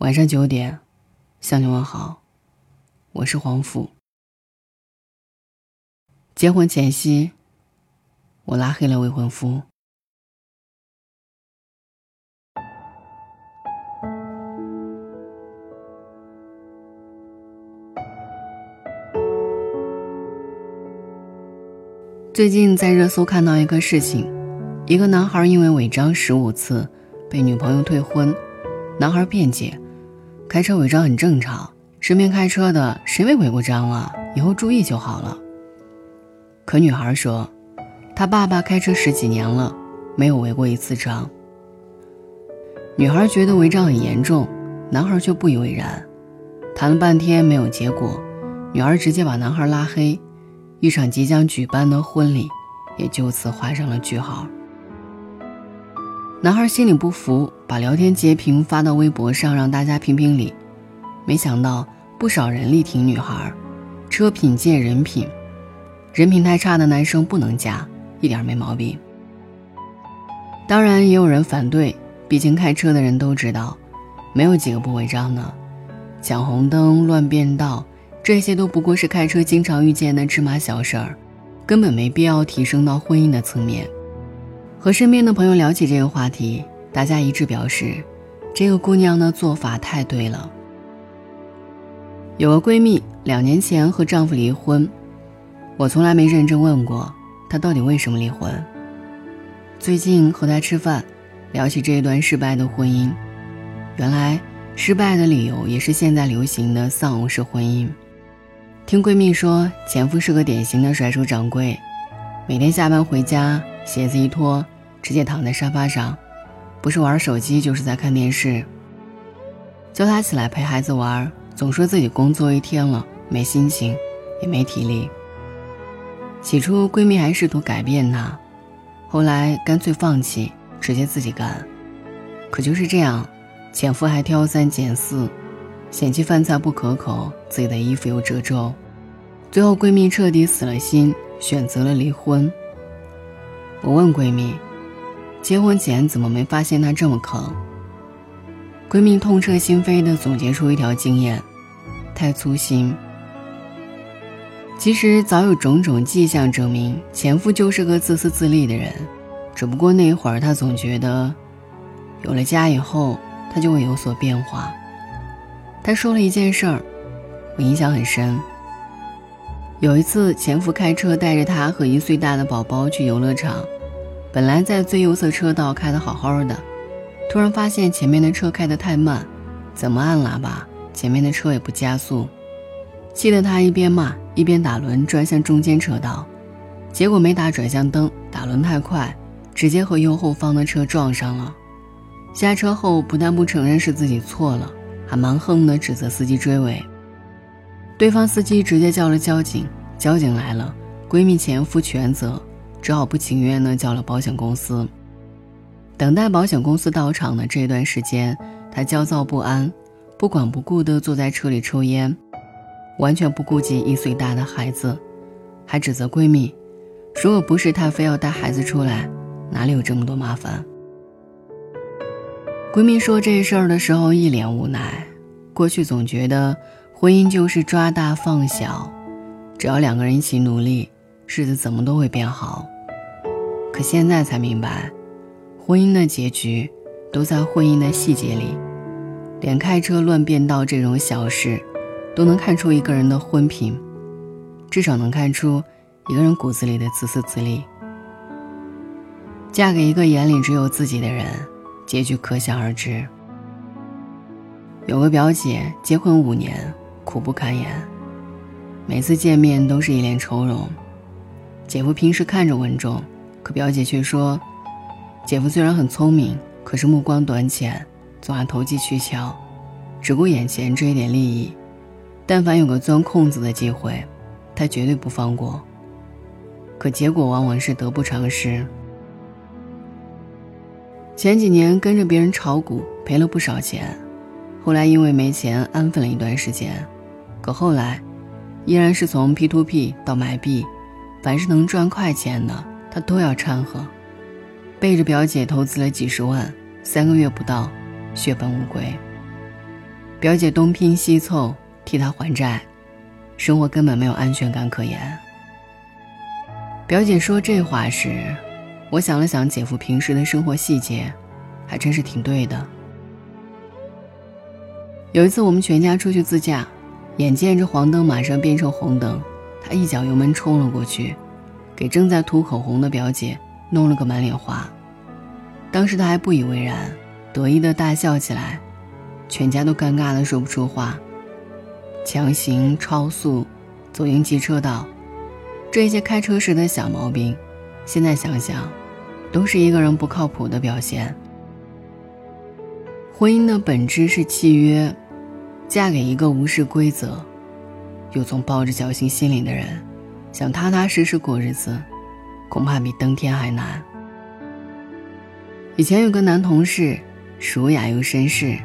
晚上九点，向你问好，我是黄甫。结婚前夕，我拉黑了未婚夫。最近在热搜看到一个事情，一个男孩因为违章十五次，被女朋友退婚。男孩辩解，开车违章很正常，身边开车的谁没违过章啊？以后注意就好了。可女孩说，她爸爸开车十几年了，没有违过一次章。女孩觉得违章很严重，男孩却不以为然。谈了半天没有结果，女孩直接把男孩拉黑。一场即将举办的婚礼，也就此画上了句号。男孩心里不服，把聊天截屏发到微博上，让大家评评理。没想到不少人力挺女孩，车品见人品，人品太差的男生不能嫁，一点没毛病。当然也有人反对，毕竟开车的人都知道，没有几个不违章的，抢红灯、乱变道。这些都不过是开车经常遇见的芝麻小事儿，根本没必要提升到婚姻的层面。和身边的朋友聊起这个话题，大家一致表示，这个姑娘的做法太对了。有个闺蜜两年前和丈夫离婚，我从来没认真问过她到底为什么离婚。最近和她吃饭，聊起这一段失败的婚姻，原来失败的理由也是现在流行的丧偶式婚姻。听闺蜜说，前夫是个典型的甩手掌柜，每天下班回家，鞋子一脱，直接躺在沙发上，不是玩手机就是在看电视。叫她起来陪孩子玩，总说自己工作一天了，没心情，也没体力。起初闺蜜还试图改变他，后来干脆放弃，直接自己干。可就是这样，前夫还挑三拣四。嫌弃饭菜不可口，自己的衣服又褶皱，最后闺蜜彻底死了心，选择了离婚。我问闺蜜，结婚前怎么没发现他这么坑？闺蜜痛彻心扉地总结出一条经验：太粗心。其实早有种种迹象证明，前夫就是个自私自利的人，只不过那一会儿他总觉得，有了家以后，他就会有所变化。他说了一件事儿，我印象很深。有一次，前夫开车带着他和一岁大的宝宝去游乐场，本来在最右侧车道开得好好的，突然发现前面的车开得太慢，怎么按喇叭，前面的车也不加速，气得他一边骂一边打轮转向中间车道，结果没打转向灯，打轮太快，直接和右后方的车撞上了。下车后不但不承认是自己错了。还蛮横的指责司机追尾，对方司机直接叫了交警，交警来了，闺蜜前夫全责，只好不情愿的叫了保险公司。等待保险公司到场的这段时间，她焦躁不安，不管不顾的坐在车里抽烟，完全不顾及一岁大的孩子，还指责闺蜜，如果不是她非要带孩子出来，哪里有这么多麻烦。闺蜜说这事儿的时候一脸无奈。过去总觉得婚姻就是抓大放小，只要两个人一起努力，日子怎么都会变好。可现在才明白，婚姻的结局都在婚姻的细节里。连开车乱变道这种小事，都能看出一个人的婚品，至少能看出一个人骨子里的自私自利。嫁给一个眼里只有自己的人。结局可想而知。有个表姐结婚五年，苦不堪言，每次见面都是一脸愁容。姐夫平时看着稳重，可表姐却说，姐夫虽然很聪明，可是目光短浅，总爱投机取巧，只顾眼前这一点利益。但凡有个钻空子的机会，他绝对不放过。可结果往往是得不偿失。前几年跟着别人炒股赔了不少钱，后来因为没钱安分了一段时间，可后来，依然是从 P to P 到买币，凡是能赚快钱的他都要掺和，背着表姐投资了几十万，三个月不到，血本无归。表姐东拼西凑替他还债，生活根本没有安全感可言。表姐说这话时，我想了想姐夫平时的生活细节，还真是挺对的。有一次我们全家出去自驾，眼见着黄灯马上变成红灯，他一脚油门冲了过去，给正在涂口红的表姐弄了个满脸花。当时他还不以为然，得意的大笑起来。全家都尴尬的说不出话。强行超速，走应急车道，这些开车时的小毛病，现在想想，都是一个人不靠谱的表现。婚姻的本质是契约，嫁给一个无视规则，又总抱着侥幸心理的人，想踏踏实实过日子，恐怕比登天还难。以前有个男同事，儒雅又绅士。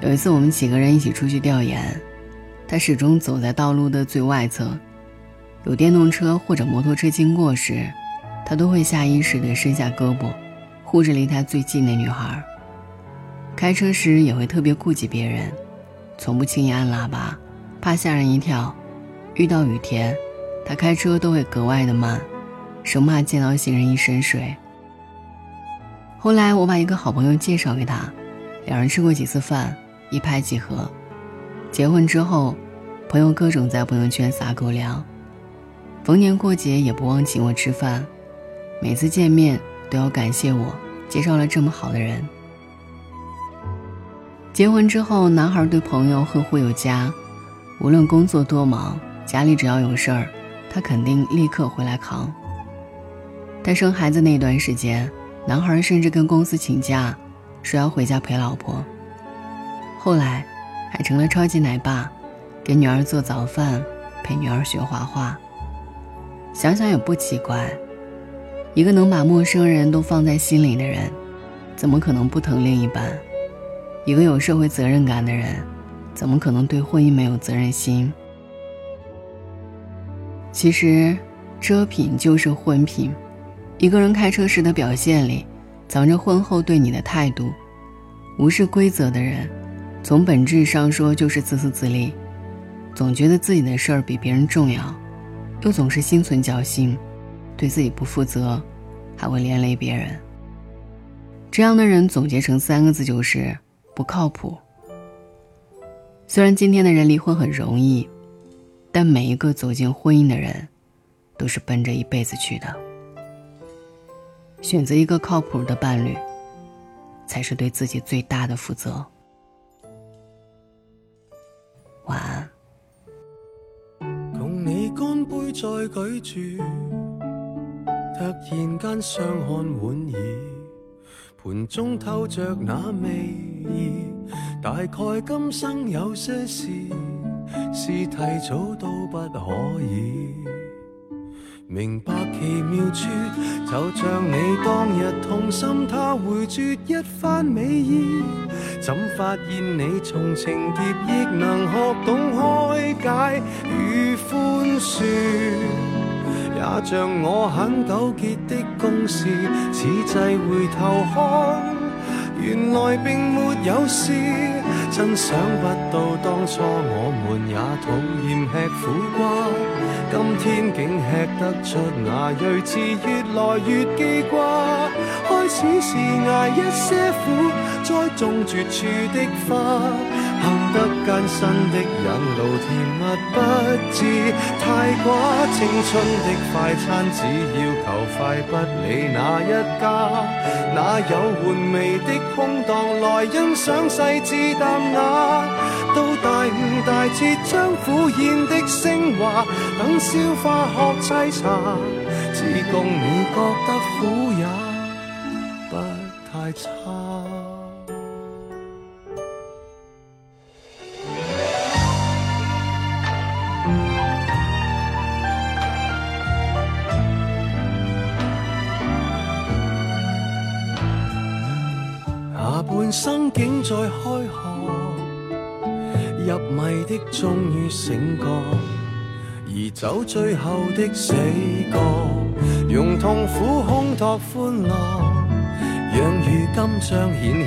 有一次，我们几个人一起出去调研，他始终走在道路的最外侧。有电动车或者摩托车经过时，他都会下意识地伸下胳膊，护着离他最近的女孩。开车时也会特别顾及别人，从不轻易按喇叭，怕吓人一跳。遇到雨天，他开车都会格外的慢，生怕溅到行人一身水。后来我把一个好朋友介绍给他，两人吃过几次饭。一拍即合，结婚之后，朋友各种在朋友圈撒狗粮，逢年过节也不忘请我吃饭，每次见面都要感谢我介绍了这么好的人。结婚之后，男孩对朋友呵护有加，无论工作多忙，家里只要有事儿，他肯定立刻回来扛。但生孩子那段时间，男孩甚至跟公司请假，说要回家陪老婆。后来，还成了超级奶爸，给女儿做早饭，陪女儿学画画。想想也不奇怪，一个能把陌生人都放在心里的人，怎么可能不疼另一半？一个有社会责任感的人，怎么可能对婚姻没有责任心？其实，遮品就是婚品。一个人开车时的表现里，藏着婚后对你的态度。无视规则的人。从本质上说，就是自私自利，总觉得自己的事儿比别人重要，又总是心存侥幸，对自己不负责，还会连累别人。这样的人总结成三个字就是不靠谱。虽然今天的人离婚很容易，但每一个走进婚姻的人，都是奔着一辈子去的。选择一个靠谱的伴侣，才是对自己最大的负责。晚安。共你干杯再举住，突然间相看莞尔，盘中透着那味意，大概今生有些事是提早都不可以。明白奇妙处，就像你当日痛心，他回绝一番美意。怎发现你从情劫亦能学懂开解与宽恕？也像我很纠结的公事，此际回头看，原来并没有事。真想不到当初我们也讨厌吃苦瓜，今天竟吃得出那睿智，越来越记挂。开始是挨一些苦，栽种绝处的花。行得艰辛的引路，甜蜜不知太寡。青春的快餐，只要求快，不理哪一家。哪有玩味的空档来欣赏细致淡雅？到大悟大彻，将苦咽的升华，等消化学沏茶，只供你觉得苦也不太差。下半生竟在开河，入迷的终于醒觉，而走最后的死角，用痛苦烘托欢乐，让如今彰显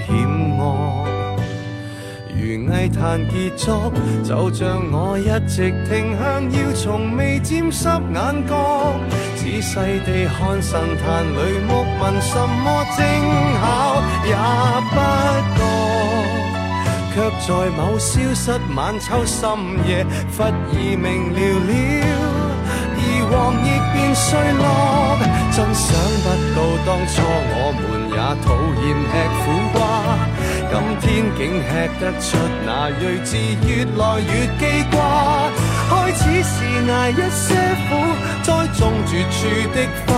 险恶。如艺坛结束，就像我一直停向，要从未沾湿眼角，仔细地看神坛里木纹，什么精巧也不觉。却在某消失晚秋深夜，忽而明了了，而黄亦变衰落。真想不到当初我们也讨厌吃苦瓜，今天竟吃得出那睿智，越来越记挂。开始是挨一些苦，栽种绝处的花。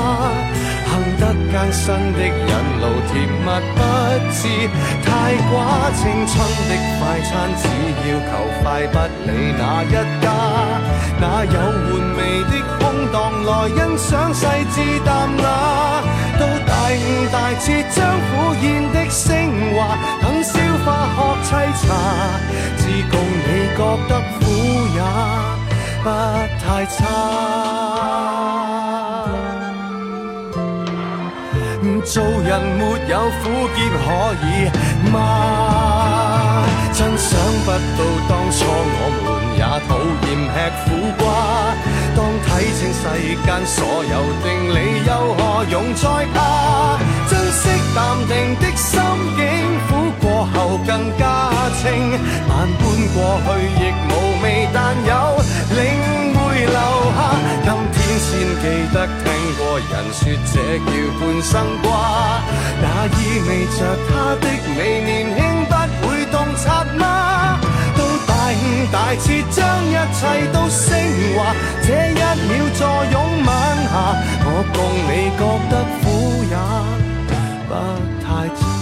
行得艰辛的引路，甜蜜不知太寡。青春的快餐，只要求快，不理哪一家。哪有玩味的空档来欣赏细致淡？是，将苦咽的升华，等消化学沏茶，只共你觉得苦也不太差。做人没有苦涩可以吗？真想不到当初我们也讨厌吃苦。世间所有定理，又何用再怕？珍惜淡定的心境，苦过后更加清。万般过去亦无味，但有领会留下。今天先记得听。过人说这叫半生瓜，那意味着他的美年轻大彻，将一切都升华，这一秒坐拥晚霞，我共你觉得苦也不太差。